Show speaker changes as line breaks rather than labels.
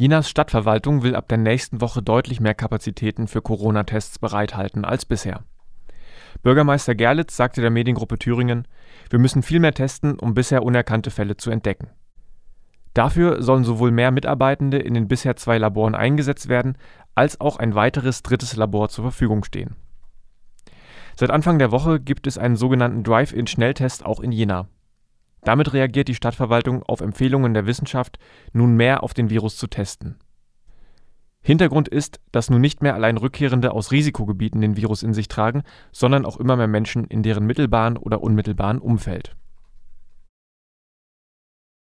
Jenas Stadtverwaltung will ab der nächsten Woche deutlich mehr Kapazitäten für Corona-Tests bereithalten als bisher. Bürgermeister Gerlitz sagte der Mediengruppe Thüringen, wir müssen viel mehr testen, um bisher unerkannte Fälle zu entdecken. Dafür sollen sowohl mehr Mitarbeitende in den bisher zwei Laboren eingesetzt werden, als auch ein weiteres drittes Labor zur Verfügung stehen. Seit Anfang der Woche gibt es einen sogenannten Drive-in-Schnelltest auch in Jena. Damit reagiert die Stadtverwaltung auf Empfehlungen der Wissenschaft, nun mehr auf den Virus zu testen. Hintergrund ist, dass nun nicht mehr allein Rückkehrende aus Risikogebieten den Virus in sich tragen, sondern auch immer mehr Menschen in deren mittelbaren oder unmittelbaren Umfeld